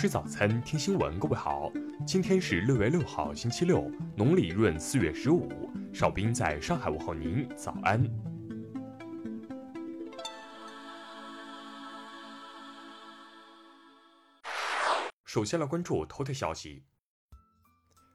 吃早餐，听新闻。各位好，今天是六月六号，星期六，农历闰四月十五。邵兵在上海问候您，早安。首先来关注头条消息。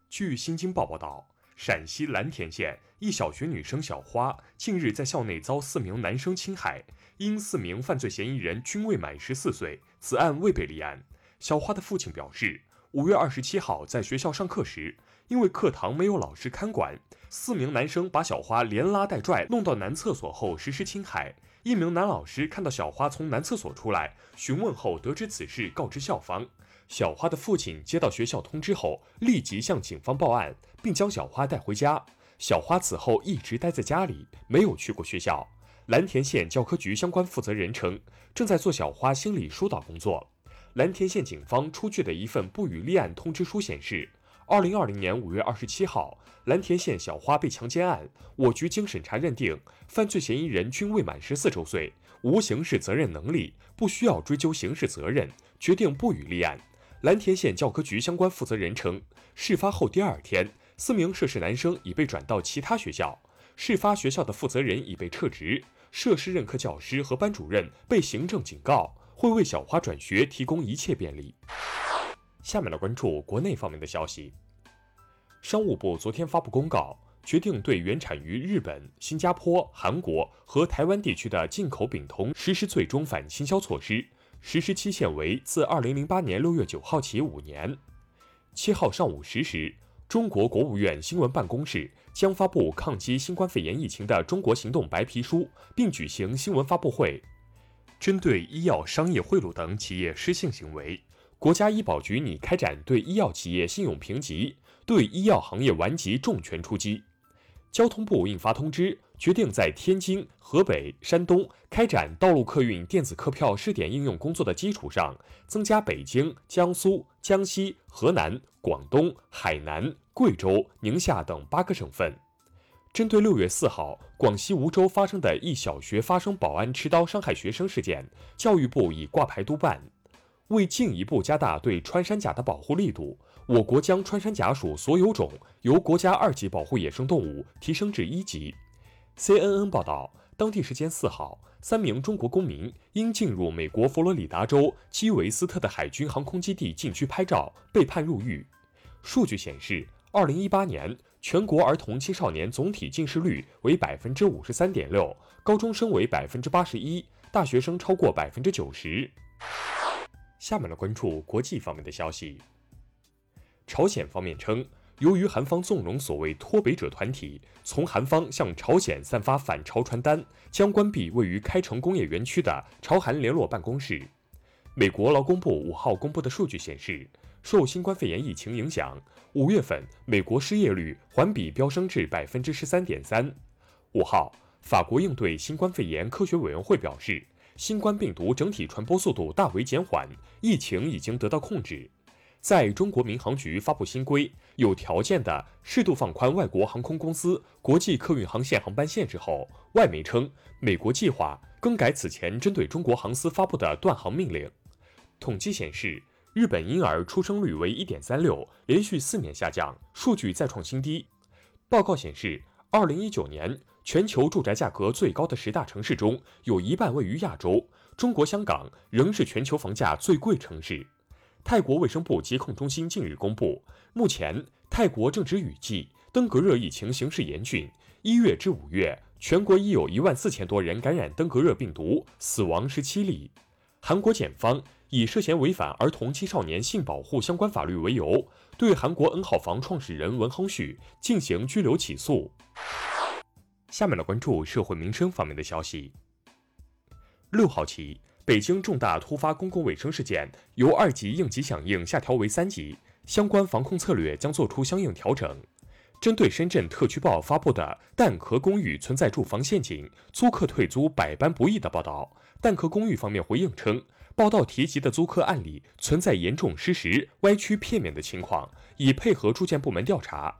据《新京报》报道。陕西蓝田县一小学女生小花近日在校内遭四名男生侵害，因四名犯罪嫌疑人均未满十四岁，此案未被立案。小花的父亲表示，五月二十七号在学校上课时，因为课堂没有老师看管，四名男生把小花连拉带拽弄到男厕所后实施侵害。一名男老师看到小花从男厕所出来，询问后得知此事，告知校方。小花的父亲接到学校通知后，立即向警方报案，并将小花带回家。小花此后一直待在家里，没有去过学校。蓝田县教科局相关负责人称，正在做小花心理疏导工作。蓝田县警方出具的一份不予立案通知书显示。二零二零年五月二十七号，蓝田县小花被强奸案，我局经审查认定，犯罪嫌疑人均未满十四周岁，无刑事责任能力，不需要追究刑事责任，决定不予立案。蓝田县教科局相关负责人称，事发后第二天，四名涉事男生已被转到其他学校，事发学校的负责人已被撤职，涉事任课教师和班主任被行政警告，会为小花转学提供一切便利。下面来关注国内方面的消息。商务部昨天发布公告，决定对原产于日本、新加坡、韩国和台湾地区的进口丙酮实施最终反倾销措施，实施期限为自二零零八年六月九号起五年。七号上午十时，中国国务院新闻办公室将发布抗击新冠肺炎疫情的中国行动白皮书，并举行新闻发布会，针对医药商业贿赂等企业失信行为。国家医保局拟开展对医药企业信用评级，对医药行业顽疾重拳出击。交通部印发通知，决定在天津、河北、山东开展道路客运电子客票试点应用工作的基础上，增加北京、江苏、江西、河南、广东、海南、贵州、宁夏等八个省份。针对六月四号广西梧州发生的一小学发生保安持刀伤害学生事件，教育部已挂牌督办。为进一步加大对穿山甲的保护力度，我国将穿山甲属所有种由国家二级保护野生动物提升至一级。CNN 报道，当地时间四号，三名中国公民因进入美国佛罗里达州基韦斯特的海军航空基地禁区拍照，被判入狱。数据显示，二零一八年全国儿童青少年总体近视率为百分之五十三点六，高中生为百分之八十一，大学生超过百分之九十。下面来关注国际方面的消息。朝鲜方面称，由于韩方纵容所谓脱北者团体从韩方向朝鲜散发反朝传单，将关闭位于开城工业园区的朝韩联络办公室。美国劳工部五号公布的数据显示，受新冠肺炎疫情影响，五月份美国失业率环比飙升至百分之十三点三。五号，法国应对新冠肺炎科学委员会表示。新冠病毒整体传播速度大为减缓，疫情已经得到控制。在中国民航局发布新规，有条件的适度放宽外国航空公司国际客运航线航班限制后，外媒称美国计划更改此前针对中国航司发布的断航命令。统计显示，日本婴儿出生率为一点三六，连续四年下降，数据再创新低。报告显示，二零一九年。全球住宅价格最高的十大城市中，有一半位于亚洲。中国香港仍是全球房价最贵城市。泰国卫生部疾控中心近日公布，目前泰国正值雨季，登革热疫情形势严峻。一月至五月，全国已有一万四千多人感染登革热病毒，死亡十七例。韩国检方以涉嫌违反儿童青少年性保护相关法律为由，对韩国 N 号房创始人文亨旭进行拘留起诉。下面来关注社会民生方面的消息。六号起，北京重大突发公共卫生事件由二级应急响应下调为三级，相关防控策略将做出相应调整。针对深圳特区报发布的蛋壳公寓存在住房陷阱、租客退租百般不易的报道，蛋壳公寓方面回应称，报道提及的租客案例存在严重失实、歪曲片面的情况，已配合住建部门调查。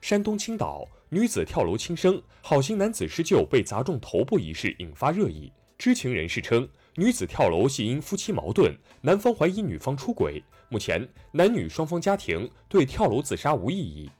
山东青岛女子跳楼轻生，好心男子施救被砸中头部一事引发热议。知情人士称，女子跳楼系因夫妻矛盾，男方怀疑女方出轨。目前，男女双方家庭对跳楼自杀无异议。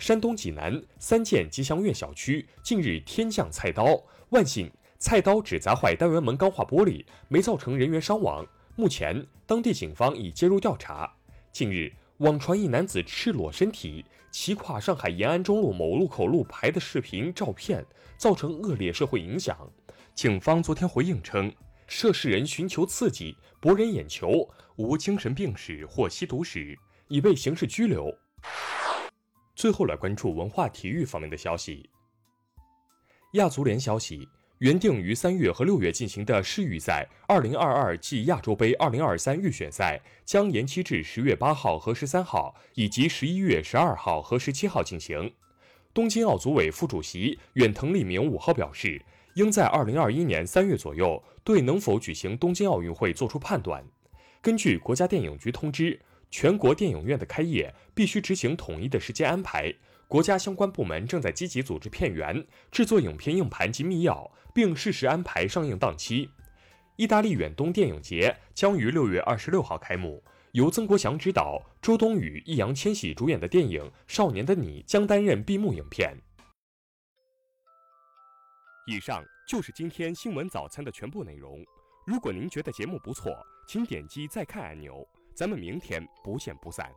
山东济南三建吉祥苑小区近日天降菜刀，万幸菜刀只砸坏单元门钢化玻璃，没造成人员伤亡。目前，当地警方已介入调查。近日，网传一男子赤裸身体骑跨上海延安中路某路口路牌的视频照片，造成恶劣社会影响。警方昨天回应称。涉事人寻求刺激，博人眼球，无精神病史或吸毒史，已被刑事拘留。最后来关注文化体育方面的消息。亚足联消息，原定于三月和六月进行的世预赛2022暨亚洲杯2023预选赛将延期至十月八号和十三号，以及十一月十二号和十七号进行。东京奥组委副主席远藤利明五号表示。应在二零二一年三月左右对能否举行东京奥运会作出判断。根据国家电影局通知，全国电影院的开业必须执行统一的时间安排。国家相关部门正在积极组织片源、制作影片硬盘及密钥，并适时安排上映档期。意大利远东电影节将于六月二十六号开幕，由曾国祥执导、周冬雨、易烊千玺主演的电影《少年的你》将担任闭幕影片。以上就是今天新闻早餐的全部内容。如果您觉得节目不错，请点击再看按钮。咱们明天不见不散。